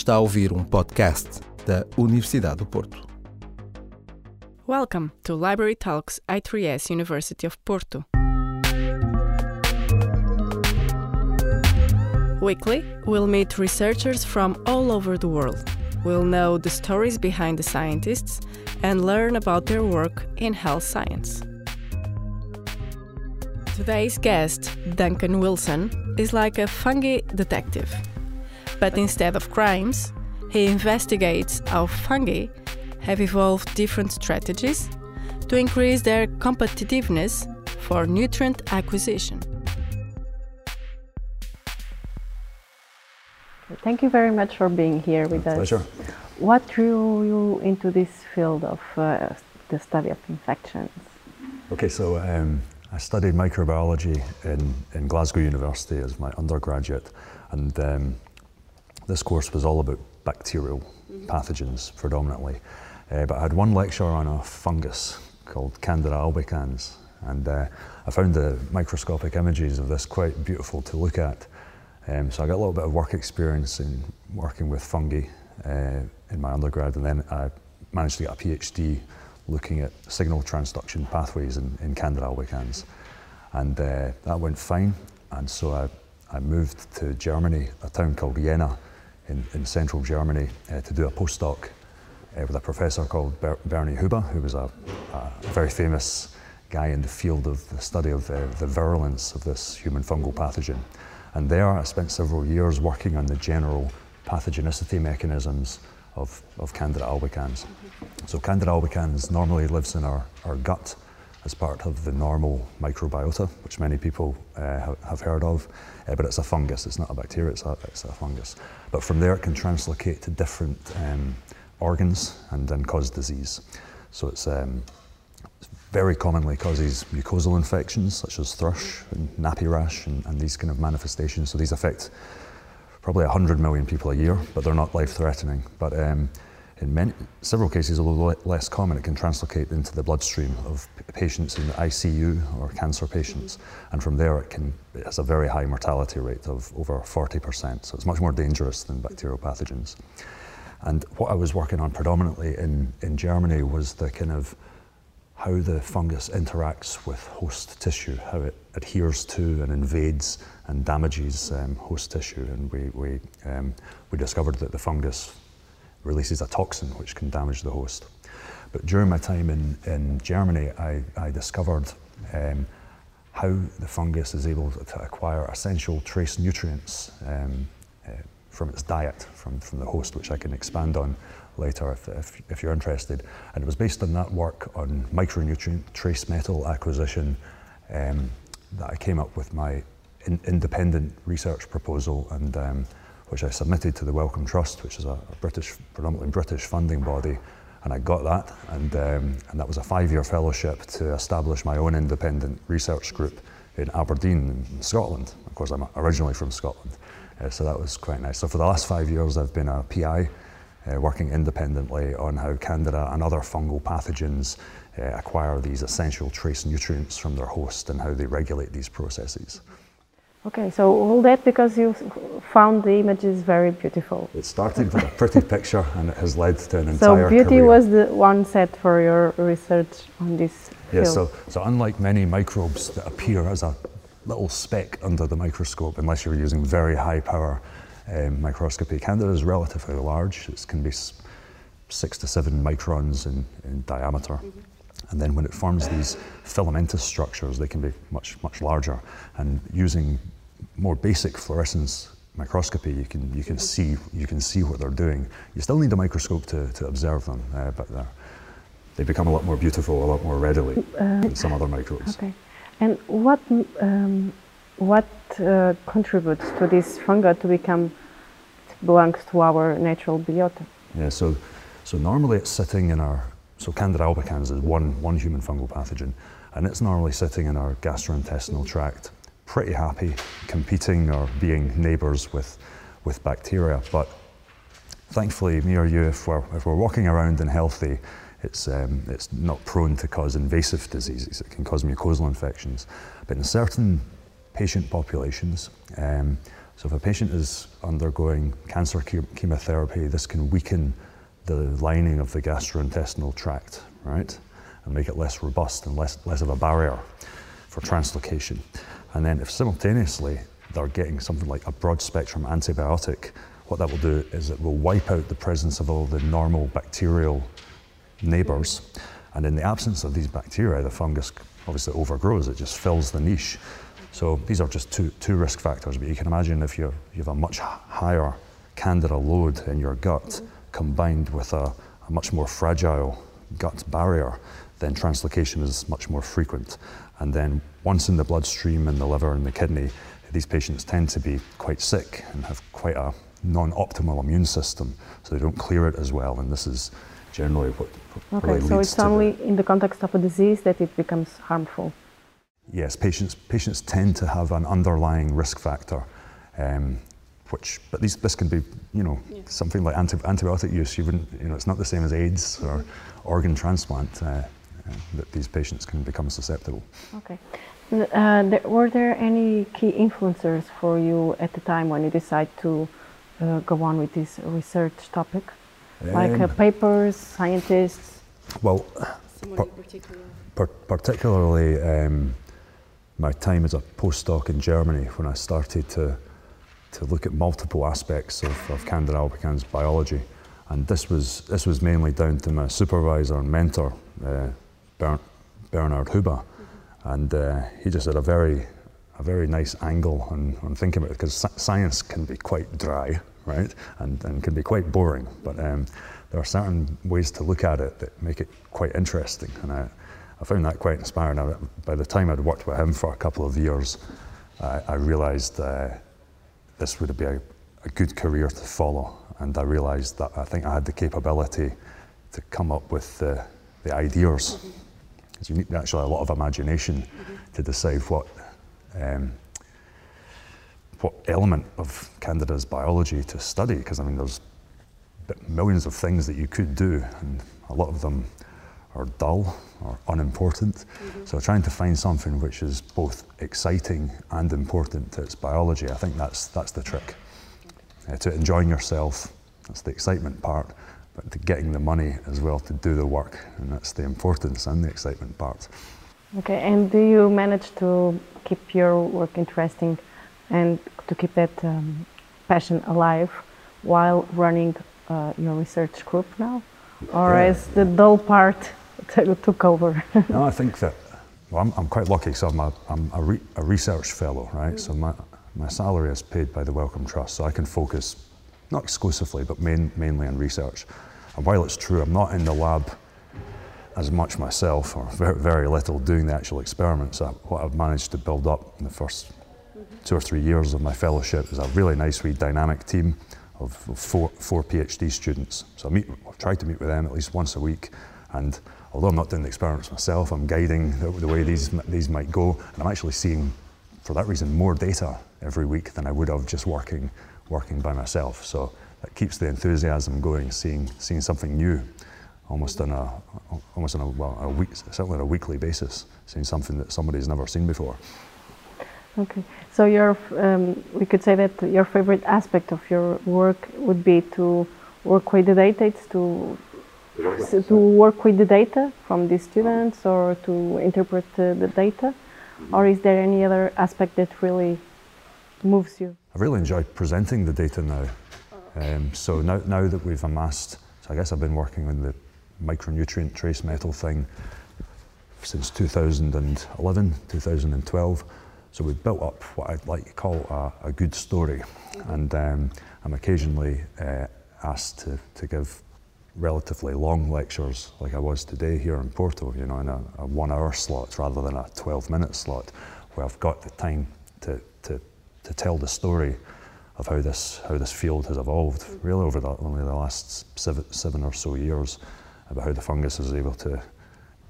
Está a ouvir um podcast da Universidade do Porto. Welcome to Library Talks I3S University of Porto. Weekly, we'll meet researchers from all over the world. We'll know the stories behind the scientists and learn about their work in health science. Today's guest, Duncan Wilson, is like a fungi detective. But instead of crimes, he investigates how fungi have evolved different strategies to increase their competitiveness for nutrient acquisition. Thank you very much for being here with us. Pleasure. What drew you into this field of uh, the study of infections? Okay, so um, I studied microbiology in, in Glasgow University as my undergraduate, and um, this course was all about bacterial pathogens predominantly. Uh, but I had one lecture on a fungus called Candida albicans, and uh, I found the microscopic images of this quite beautiful to look at. Um, so I got a little bit of work experience in working with fungi uh, in my undergrad, and then I managed to get a PhD looking at signal transduction pathways in, in Candida albicans. And uh, that went fine, and so I, I moved to Germany, a town called Jena in, in central Germany, uh, to do a postdoc uh, with a professor called Ber Bernie Huber, who was a, a, very famous guy in the field of the study of uh, the virulence of this human fungal pathogen. And there I spent several years working on the general pathogenicity mechanisms of, of Candida albicans. So Candida albicans normally lives in our, our gut as part of the normal microbiota, which many people uh, have heard of, uh, but it's a fungus, it's not a bacteria, it's a, it's a fungus. But from there it can translocate to different um, organs and then cause disease. So it's um, very commonly causes mucosal infections such as thrush and nappy rash and, and these kind of manifestations. So these affect probably 100 million people a year, but they're not life-threatening. But um, in many, several cases, although less common, it can translocate into the bloodstream of patients in the ICU or cancer patients. And from there, it, can, it has a very high mortality rate of over 40%. So it's much more dangerous than bacterial pathogens. And what I was working on predominantly in, in Germany was the kind of how the fungus interacts with host tissue, how it adheres to and invades and damages um, host tissue. And we, we, um, we discovered that the fungus releases a toxin which can damage the host. But during my time in, in Germany, I, I discovered um, how the fungus is able to acquire essential trace nutrients um, uh, from its diet, from, from the host, which I can expand on later if, if, if, you're interested. And it was based on that work on micronutrient trace metal acquisition um, that I came up with my in, independent research proposal and um, which I submitted to the Wellcome Trust, which is a, a, British, predominantly British funding body, and I got that, and, um, and that was a five-year fellowship to establish my own independent research group in Aberdeen, in Scotland. Of course, I'm originally from Scotland, uh, so that was quite nice. So for the last five years, I've been a PI uh, working independently on how Candida and other fungal pathogens uh, acquire these essential trace nutrients from their host and how they regulate these processes. Okay, so all that because you found the images very beautiful. It started with a pretty picture and it has led to an entire So beauty career. was the one set for your research on this Yes, so, so unlike many microbes that appear as a little speck under the microscope, unless you're using very high power um, microscopy. Candida is relatively large. It can be six to seven microns in, in diameter. Mm -hmm. And then when it forms these filamentous structures, they can be much, much larger. And using more basic fluorescence microscopy, you can, you can, see, you can see what they're doing. You still need a microscope to, to observe them, uh, but they become a lot more beautiful, a lot more readily uh, than some other microbes. Okay. And what um, what uh, contributes to this fungi to become belongs to our natural biota? Yeah, so so normally it's sitting in our so Candida albicans is one one human fungal pathogen, and it's normally sitting in our gastrointestinal tract, pretty happy, competing or being neighbours with with bacteria. But thankfully, me or you, if we're if we're walking around and healthy, it's, um, it's not prone to cause invasive diseases. It can cause mucosal infections. But in certain patient populations, um, So if a patient is undergoing cancer chemotherapy, this can weaken the lining of the gastrointestinal tract, right? And make it less robust and less, less of a barrier for translocation. And then if simultaneously they're getting something like a broad spectrum antibiotic, what that will do is it will wipe out the presence of all the normal bacterial neighbors. And in the absence of these bacteria, the fungus obviously overgrows, it just fills the niche. So these are just two, two risk factors, but you can imagine if you have a much higher candida load in your gut mm-hmm. Combined with a, a, much more fragile gut barrier, then translocation is much more frequent. And then once in the bloodstream and the liver and the kidney, these patients tend to be quite sick and have quite a non-optimal immune system, so they don't clear it as well. And this is generally what, okay, really so it's only the, in the context of a disease that it becomes harmful. Yes, patients, patients tend to have an underlying risk factor, um, which, but these, this can be, you know, yeah. something like anti, antibiotic use. You wouldn't, you know, it's not the same as AIDS or organ transplant uh, uh, that these patients can become susceptible. Okay. Uh, there, were there any key influencers for you at the time when you decided to uh, go on with this research topic? Um, like uh, papers, scientists? Well, par- par- particularly um, my time as a postdoc in Germany when I started to, to look at multiple aspects of, of Candida albicans biology. And this was, this was mainly down to my supervisor and mentor, uh, Bernhard Huber. And uh, he just had a very, a very nice angle on, on thinking about it, because science can be quite dry, right? And, and can be quite boring. But um, there are certain ways to look at it that make it quite interesting. And I, I found that quite inspiring. By the time I'd worked with him for a couple of years, uh, I realised uh, this would be a, a, good career to follow. And I realised that I think I had the capability to come up with the, the ideas. Because you need actually a lot of imagination to decide what, um, what element of Candida's biology to study. Because I mean, there's millions of things that you could do, and a lot of them are dull or unimportant. Mm-hmm. So trying to find something which is both exciting and important to its biology, I think that's that's the trick. Uh, to enjoying yourself, that's the excitement part, but to getting the money as well to do the work, and that's the importance and the excitement part. Okay, and do you manage to keep your work interesting and to keep that um, passion alive while running uh, your research group now? Or yeah. is the dull part took over? no, I think that well, I'm, I'm quite lucky. So I'm a, I'm a, re, a research fellow, right? Mm. So my, my salary is paid by the Wellcome Trust, so I can focus not exclusively, but main, mainly on research. And while it's true, I'm not in the lab as much myself, or very, very little, doing the actual experiments. what I've managed to build up in the 1st mm-hmm. two or three years of my fellowship is a really nice, wee dynamic team of, of four, four PhD students. So I meet, I try to meet with them at least once a week, and although I'm not doing the experiments myself, I'm guiding the, the, way these, these might go. And I'm actually seeing, for that reason, more data every week than I would have just working, working by myself. So that keeps the enthusiasm going, seeing, seeing something new almost on a, almost on a, well, a week, certainly on a weekly basis, seeing something that somebody's never seen before. Okay, so your, um, we could say that your favorite aspect of your work would be to work with the data, it's to so to work with the data from the students or to interpret uh, the data? Or is there any other aspect that really moves you? I really enjoy presenting the data now. Um, so now, now that we've amassed, so I guess I've been working on the micronutrient trace metal thing since 2011, 2012. So we've built up what I'd like to call a, a good story. And um, I'm occasionally uh, asked to, to give relatively long lectures like I was today here in Porto, you know, in a, a one hour slot rather than a 12 minute slot where I've got the time to, to, to tell the story of how this, how this field has evolved really over the, only the last seven, seven or so years about how the fungus is able to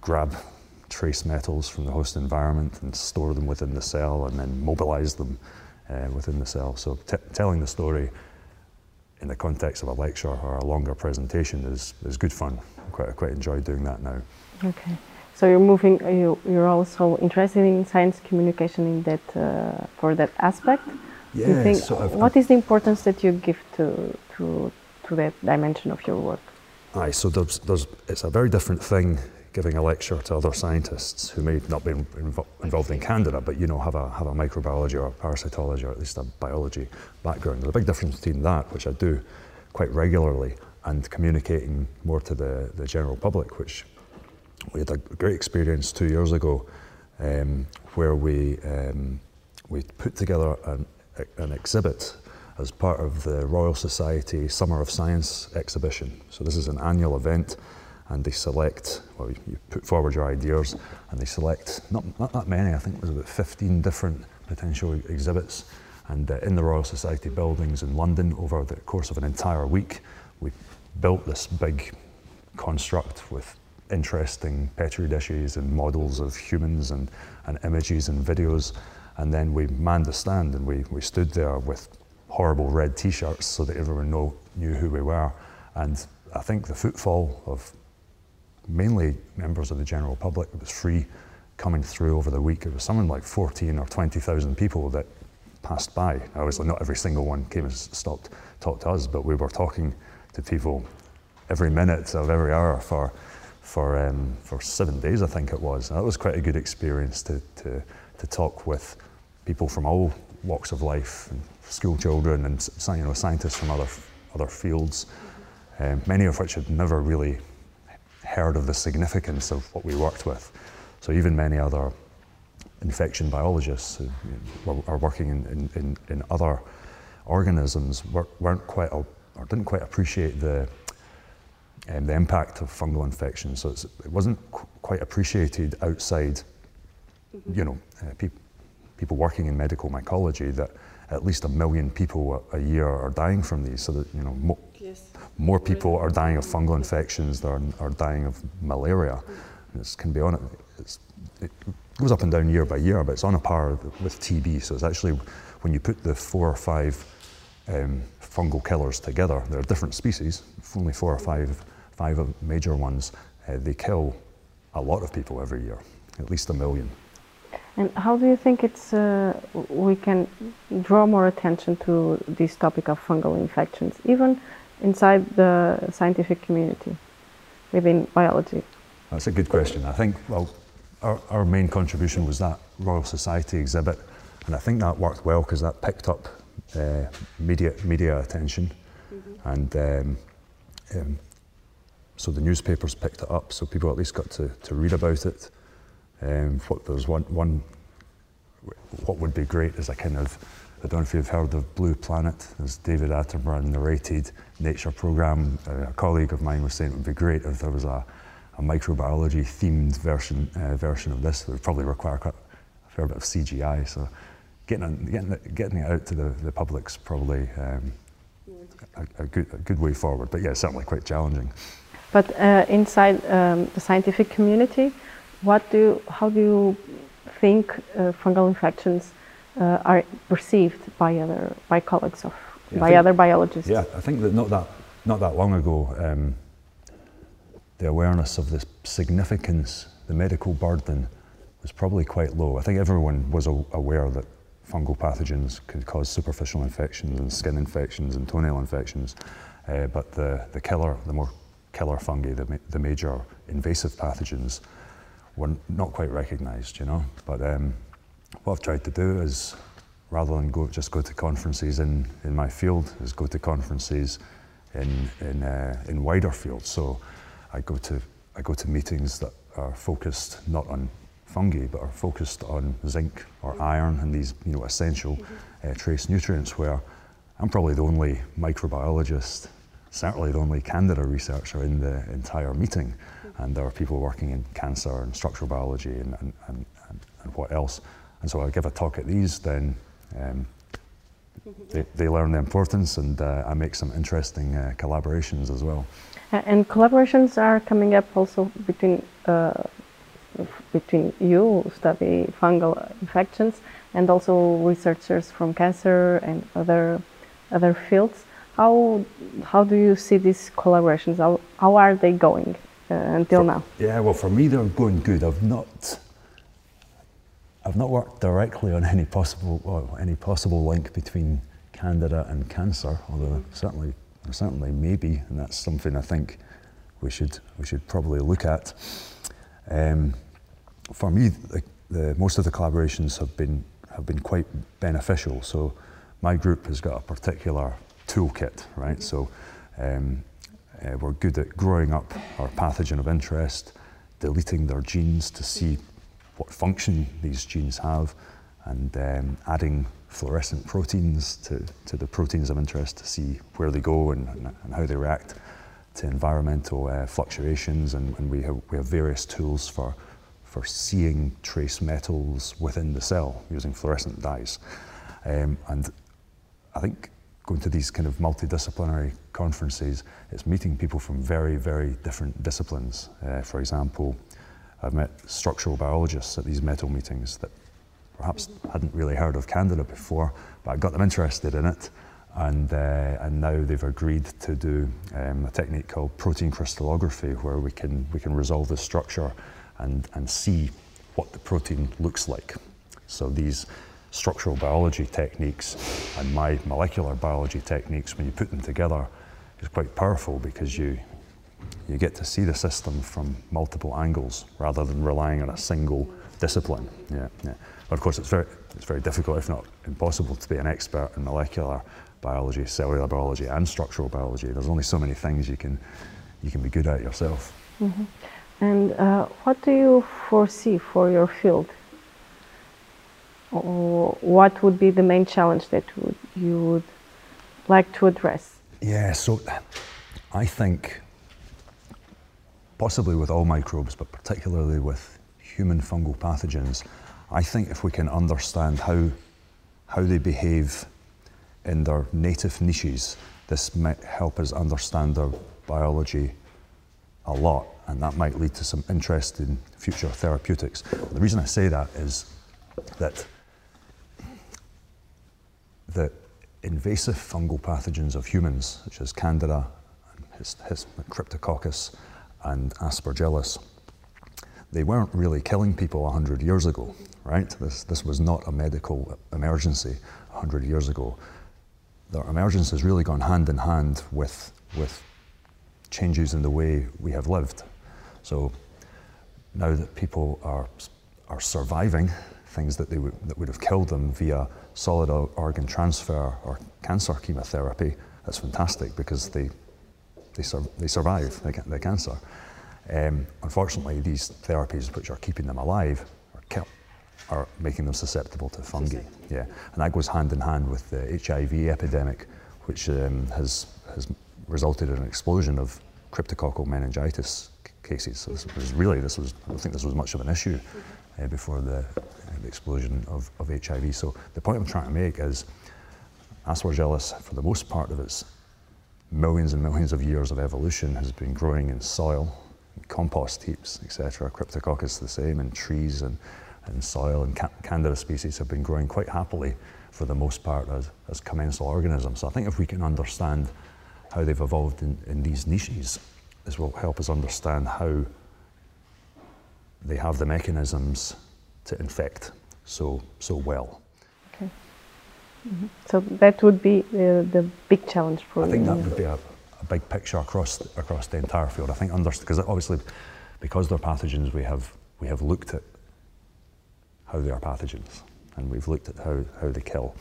grab trace metals from the host environment and store them within the cell and then mobilize them uh, within the cell. So telling the story in the context of a lecture or a longer presentation is, is good fun. I quite, I quite enjoy doing that now. Okay. So you're moving, you, you're also interested in science communication in that, uh, for that aspect, Yeah. Do you think, so I've- what is the importance that you give to, to, to that dimension of your work? Aye, so there's, there's, it's a very different thing giving a lecture to other scientists who may not be invo- involved in Candida, but you know have a have a microbiology or a parasitology or at least a biology background. There's a big difference between that, which I do quite regularly, and communicating more to the, the general public, which we had a great experience two years ago, um, where we um, we put together an, an exhibit as part of the Royal Society Summer of Science exhibition. So this is an annual event, and they select. Well, you put forward your ideas, and they select not not that many. I think was about 15 different potential exhibits, and uh, in the Royal Society buildings in London over the course of an entire week, we built this big construct with interesting petri dishes and models of humans and, and images and videos. And then we manned the stand and we, we stood there with horrible red t-shirts so that everyone know, knew who we were. And I think the footfall of mainly members of the general public, it was free coming through over the week. It was something like 14 or 20,000 people that passed by. Obviously, not every single one came and stopped, talked to us, but we were talking to people every minute of every hour for for um, for seven days, I think it was. And that was quite a good experience to, to to talk with people from all walks of life, and school children, and you know scientists from other other fields, um, many of which had never really heard of the significance of what we worked with. So even many other infection biologists who are working in, in, in, other organisms weren't quite or didn't quite appreciate the um, the impact of fungal infection. So it wasn't qu- quite appreciated outside, you know, uh, pe- people working in medical mycology that at least a million people a, a year are dying from these. So that you know. More people are dying of fungal infections than are dying of malaria. It can be on it. It goes up and down year by year, but it's on a par with TB. So it's actually when you put the four or five um, fungal killers together, they're different species, only four or five, five major ones. Uh, they kill a lot of people every year, at least a million. And how do you think it's uh, we can draw more attention to this topic of fungal infections, even inside the scientific community, within biology? That's a good question. I think, well, our, our main contribution was that Royal Society exhibit, and I think that worked well because that picked up uh, media, media attention, and um, um, so the newspapers picked it up, so people at least got to, to read about it. Um, what, there's one, one, what would be great is a kind of, I don't know if you've heard of Blue Planet, as David Attenborough narrated nature program. Uh, a colleague of mine was saying it would be great if there was a, a microbiology themed version, uh, version of this. It would probably require quite a fair bit of CGI. So getting, it- getting, it, getting it out to the, the public's probably um, a, a, good, a good way forward. But yeah, certainly quite challenging. But uh, inside um, the scientific community, what do how do you think uh, fungal infections uh, are perceived by other by colleagues of Yeah, by think- other biologists? Yeah, I think that not that not that long ago, um, the awareness of the significance, the medical burden, was probably quite low. I think everyone was a- aware that fungal pathogens could cause superficial infections and skin infections and toenail infections, uh, but the the killer, the more killer fungi, the, ma- the major invasive pathogens, were not quite recognised. You know, but um, what I've tried to do is rather than go just go to conferences in, in my field is go to conferences in in, uh, in wider fields. So I go to I go to meetings that are focused not on fungi but are focused on zinc or iron and these you know essential uh, trace nutrients. Where I'm probably the only microbiologist, certainly the only Candida researcher in the entire meeting, and there are people working in cancer and structural biology and, and, and, and, and what else. And so I give a talk at these, then um, they, they learn the importance, and uh, I make some interesting uh, collaborations as well. And collaborations are coming up also between uh, between you who study fungal infections and also researchers from cancer and other other fields. How how do you see these collaborations? How, how are they going uh, until For- now? Yeah, well, for me, they're going good. I've not. I've not worked directly on any possible well, any possible link between candida and cancer, although certainly certainly maybe, and that's something I think we should we should probably look at. Um, for me, the, the, most of the collaborations have been have been quite beneficial. So my group has got a particular toolkit, right? So um, uh, we're good at growing up our pathogen of interest, deleting their genes to see what function these genes have, and um, adding fluorescent proteins to, to the proteins of interest to see where they go and, and how they react to environmental uh, fluctuations. And, and, we, have, we have various tools for, for seeing trace metals within the cell using fluorescent dyes. Um, and I think going to these kind of multidisciplinary conferences, it's meeting people from very, very different disciplines. Uh, for example, I've met structural biologists at these metal meetings that perhaps hadn't really heard of Candida before, but I got them interested in it. And, uh, and now they've agreed to do um, a technique called protein crystallography, where we can, we can resolve the structure and, and see what the protein looks like. So these structural biology techniques and my molecular biology techniques, when you put them together, is quite powerful because you, you get to see the system from multiple angles rather than relying on a single discipline. Yeah, yeah. But of course, it's very, it's very difficult, if not impossible, to be an expert in molecular biology, cellular biology, and structural biology. There's only so many things you can, you can be good at yourself. Mm-hmm. And uh, what do you foresee for your field? Or what would be the main challenge that would, you would like to address? Yeah, so I think possibly with all microbes, but particularly with human fungal pathogens, I think if we can understand how, how they behave in their native niches, this might help us understand their biology a lot, and that might lead to some interest in future therapeutics. The reason I say that is that the invasive fungal pathogens of humans, such as Candida, his Cryptococcus, and Aspergillus, they weren't really killing people 100 years ago, right? This, this was not a medical emergency 100 years ago. The emergence has really gone hand in hand with, with changes in the way we have lived. So now that people are, are surviving things that, they would, that would have killed them via solid organ transfer or cancer chemotherapy, that's fantastic because they, they, sur they survive the, the cancer. Um, unfortunately, these therapies which are keeping them alive are, are making them susceptible to fungi. Yeah, and that goes hand in hand with the HIV epidemic, which um, has, has resulted in an explosion of cryptococcal meningitis cases. So this was really, this was, I don't think this was much of an issue uh, before the, uh, the explosion of, of HIV. So the point I'm trying to make is Aspergillus, for the most part of its millions and millions of years of evolution, has been growing in soil compost heaps, etc. Cryptococcus the same, and trees and, and soil and ca Candida species have been growing quite happily for the most part as, as commensal organisms. So I think if we can understand how they've evolved in, in these niches, this will help us understand how they have the mechanisms to infect so, so well. Mm -hmm. So that would be uh, the big challenge for I you. I think that would be a, a big picture across across the entire field. I think under because obviously because they're pathogens, we have we have looked at how they are pathogens and we've looked at how, how they kill.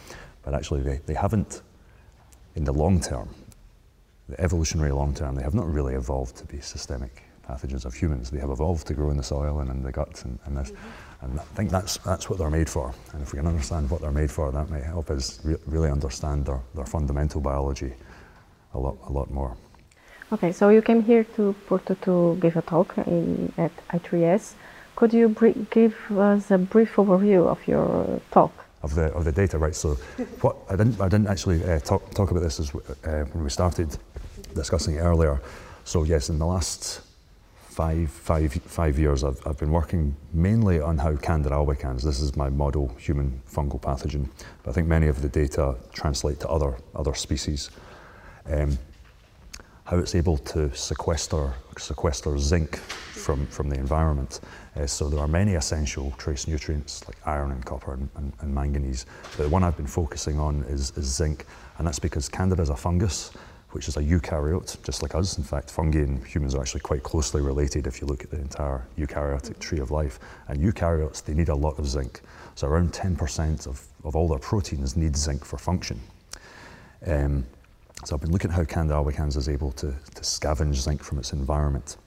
But actually they, they haven't in the long term, the evolutionary long term, they have not really evolved to be systemic pathogens of humans. They have evolved to grow in the soil and in the gut and, and this. And I think that's, that's what they're made for. And if we can understand what they're made for, that might help us re really understand their, their fundamental biology a lot, a lot more. Okay, so you came here to Porto to give a talk in, at I3S. Could you give us a brief overview of your talk? Of the, of the data, right? So, what I didn't, I didn't actually uh, talk, talk about this as, uh, when we started discussing it earlier. So, yes, in the last five, five, five years, I've, I've been working mainly on how Candida albicans, this is my model human fungal pathogen, but I think many of the data translate to other, other species. Um, how it's able to sequester, sequester zinc from, from the environment. Uh, so there are many essential trace nutrients like iron and copper and, and, and manganese. But the one I've been focusing on is, is zinc, and that's because Candida is a fungus, which is a eukaryote, just like us. In fact, fungi and humans are actually quite closely related if you look at the entire eukaryotic tree of life. And eukaryotes, they need a lot of zinc. So around 10% of, of all their proteins need zinc for function. Um, so I've been looking at how Candida albicans is able to, to scavenge zinc from its environment.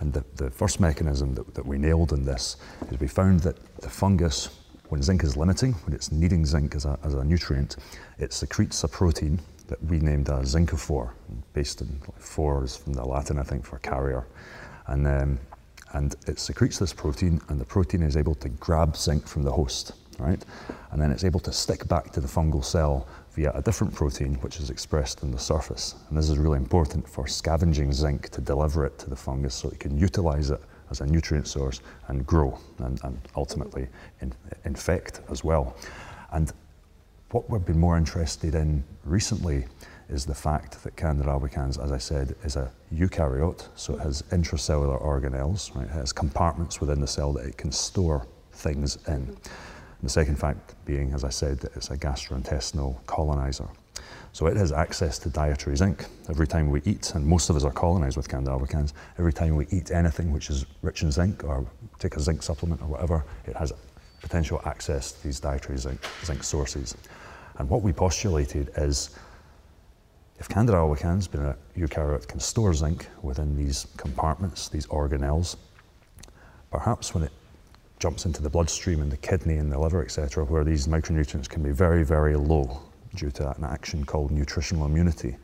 And the, the first mechanism that, that we nailed in this is we found that the fungus, when zinc is limiting, when it's needing zinc as a, as a nutrient, it secretes a protein that we named as zincophore, based in like, from the Latin, I think, for carrier. And, um, and it secretes this protein, and the protein is able to grab zinc from the host, right? And then it's able to stick back to the fungal cell via a different protein which is expressed on the surface. And this is really important for scavenging zinc to deliver it to the fungus so it can utilize it as a nutrient source and grow and, and ultimately in, infect as well. And what we've been more interested in recently is the fact that Candida albicans, as I said, is a eukaryote, so it has intracellular organelles, right? It has compartments within the cell that it can store things in. And the second fact being, as I said, that it's a gastrointestinal colonizer. So it has access to dietary zinc. Every time we eat, and most of us are colonized with Candida albicans, every time we eat anything which is rich in zinc or take a zinc supplement or whatever, it has potential access to these dietary zinc, zinc sources. And what we postulated is if Candida albicans, being a eukaryote, can store zinc within these compartments, these organelles, perhaps when it jumps into the bloodstream and the kidney and the liver, etc., where these micronutrients can be very, very low due to an action called nutritional immunity,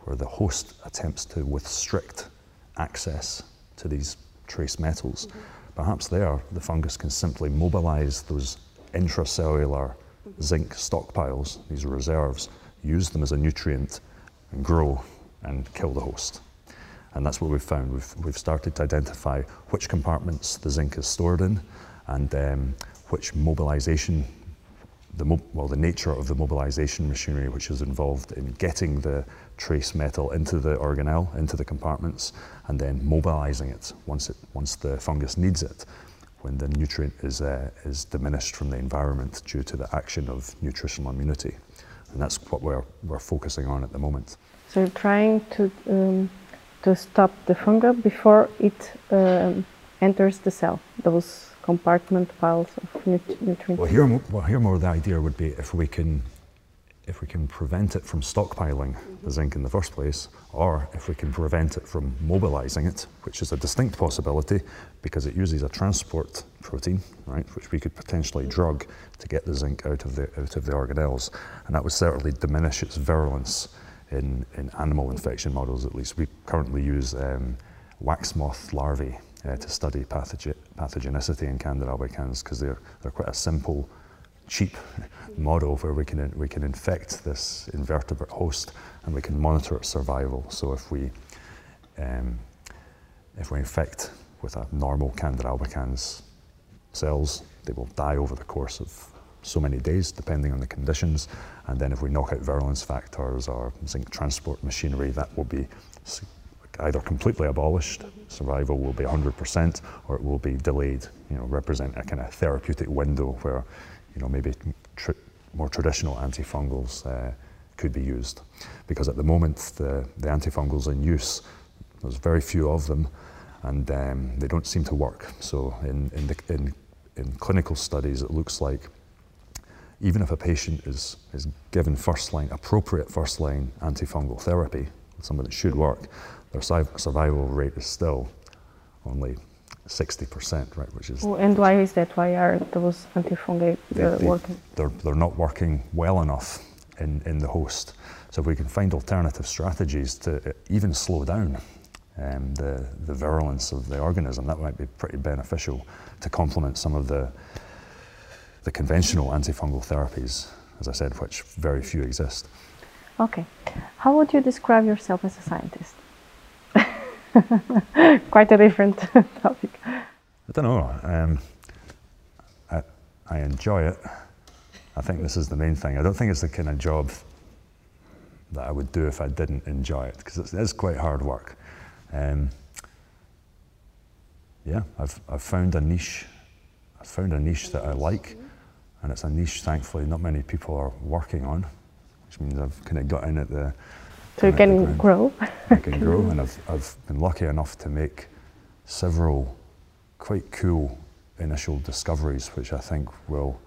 where the host attempts to restrict access to these trace metals. Mm-hmm. Perhaps there, the fungus can simply mobilize those intracellular. Zinc stockpiles, these reserves, use them as a nutrient and grow and kill the host. And that's what we've found. We've, we've started to identify which compartments the zinc is stored in, and um, which mobilization, the mo well, the nature of the mobilization machinery which is involved in getting the trace metal into the organelle, into the compartments, and then mobilizing it once, it, once the fungus needs it, when the nutrient is, uh, is diminished from the environment due to the action of nutritional immunity. And that's what we're, we're focusing on at the moment. So you're trying to, um, to stop the fungus before it um, enters the cell, those compartment piles of nutrients. Well, here, well, here more the idea would be if we can, if we can prevent it from stockpiling the zinc in the first place, or if we can prevent it from mobilizing it, which is a distinct possibility because it uses a transport protein, right, which we could potentially drug to get the zinc out of the out of the organelles, and that would certainly diminish its virulence in, in animal infection models. At least we currently use um, wax moth larvae uh, to study pathogenicity in Candida albicans because they're, they're quite a simple, cheap model where we can, we can infect this invertebrate host and we can monitor its survival. So if we, um, if we infect with a normal Candida albicans cells, they will die over the course of so many days, depending on the conditions. And then if we knock out virulence factors or zinc transport machinery, that will be either completely abolished, survival will be 100%, or it will be delayed, you know, represent a kind of therapeutic window where, you know, maybe tr more traditional antifungals uh, could be used. Because at the moment, the, the antifungals in use, there's very few of them, and um, they don't seem to work. So in, in, the, in, in clinical studies, it looks like even if a patient is, is given first line, appropriate first line antifungal therapy, something that should work, their survival rate is still only 60%, right? Which is. and why is that? Why are those antifungi uh, they, working? They're, they're not working well enough in, in the host. So if we can find alternative strategies to uh, even slow down um, the, the virulence of the organism, that might be pretty beneficial to complement some of the, the conventional antifungal therapies, as I said, which very few exist. Okay. How would you describe yourself as a scientist? Quite a different topic. I don't know. Um, I, I enjoy it. I think this is the main thing. I don't think it's the kind of job that I would do if I didn't enjoy it because it is quite hard work. Um, yeah, I've, I've found a niche. I've found a niche that I like, and it's a niche, thankfully, not many people are working on, which means I've kind of got in at the. So you can grow. I can grow, and I've, I've been lucky enough to make several quite cool initial discoveries, which I think will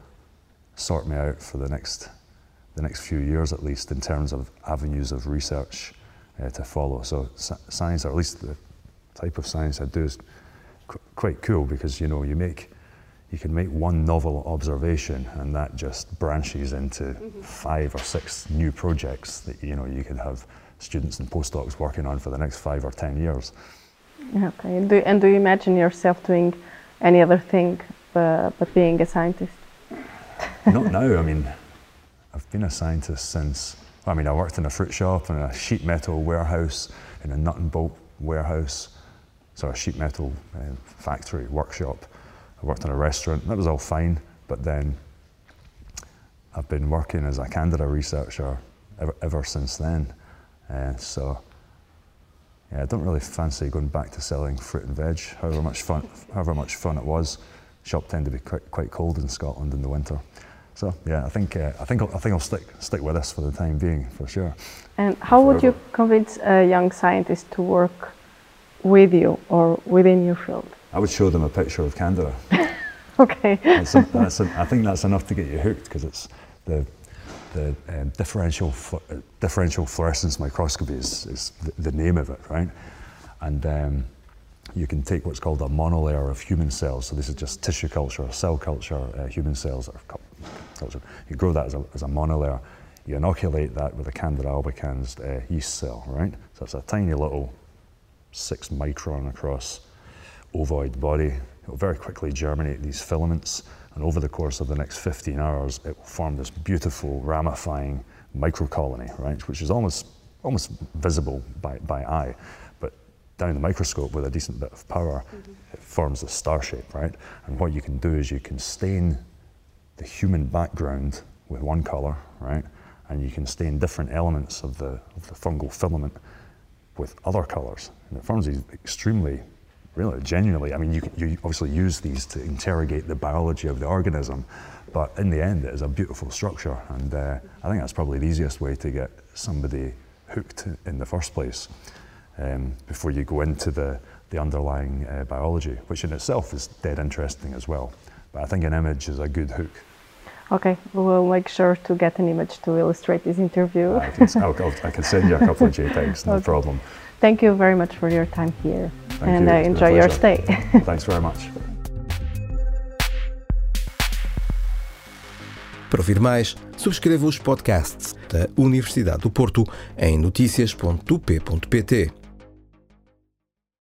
sort me out for the next the next few years at least in terms of avenues of research uh, to follow. So science, or at least the type of science I do, is qu quite cool because you know you make you can make one novel observation and that just branches into mm -hmm. five or six new projects that you know you could have students and postdocs working on for the next five or ten years. Okay, and do, and do you imagine yourself doing any other thing but, but being a scientist? Not now. I mean, I've been a scientist since, I mean, I worked in a fruit shop and a sheet metal warehouse, in a nut and bolt warehouse, so a sheet metal uh, factory, workshop. I worked in a restaurant, that was all fine, but then I've been working as a Candida researcher ever, ever since then. Uh, so yeah, I don't really fancy going back to selling fruit and veg, however much fun, however much fun it was. Shop tend to be quite, quite cold in Scotland in the winter. So yeah, I think uh, I think I'll, I think I'll stick stick with this for the time being for sure. And how Forever. would you convince a young scientist to work with you or within your field? I would show them a picture of Candida. okay. That's a, that's a, I think that's enough to get you hooked because it's the the um, differential uh, differential fluorescence microscopy is, is the, the, name of it, right? And um, you can take what's called a monolayer of human cells. So this is just tissue culture, cell culture, uh, human cells are culture. You grow that as a, as a monolayer. You inoculate that with a Candida albicans uh, yeast cell, right? So it's a tiny little six micron across ovoid body. It will very quickly germinate these filaments, and over the course of the next 15 hours, it will form this beautiful ramifying microcolony, right? Which is almost almost visible by, by eye But down the microscope with a decent bit of power, mm -hmm. it forms a star shape, right? And what you can do is you can stain the human background with one color, right? And you can stain different elements of the, of the fungal filament with other colors. And it forms these extremely, really, genuinely, I mean, you, you obviously use these to interrogate the biology of the organism, but in the end, it is a beautiful structure. And uh, I think that's probably the easiest way to get somebody hooked in the first place um, before you go into the, the underlying uh, biology, which in itself is dead interesting as well. But I think an image is a good hook. Okay, we'll make sure to get an image to illustrate this interview. I, can, I'll, I'll, I can send you a couple of JPEGs, no okay. problem. Thank you very much for your time here. Thank and you. Uh, enjoy your stay. Thanks very much. Para ouvir mais, subscreva os podcasts da Universidade do Porto em notícias.up.pt.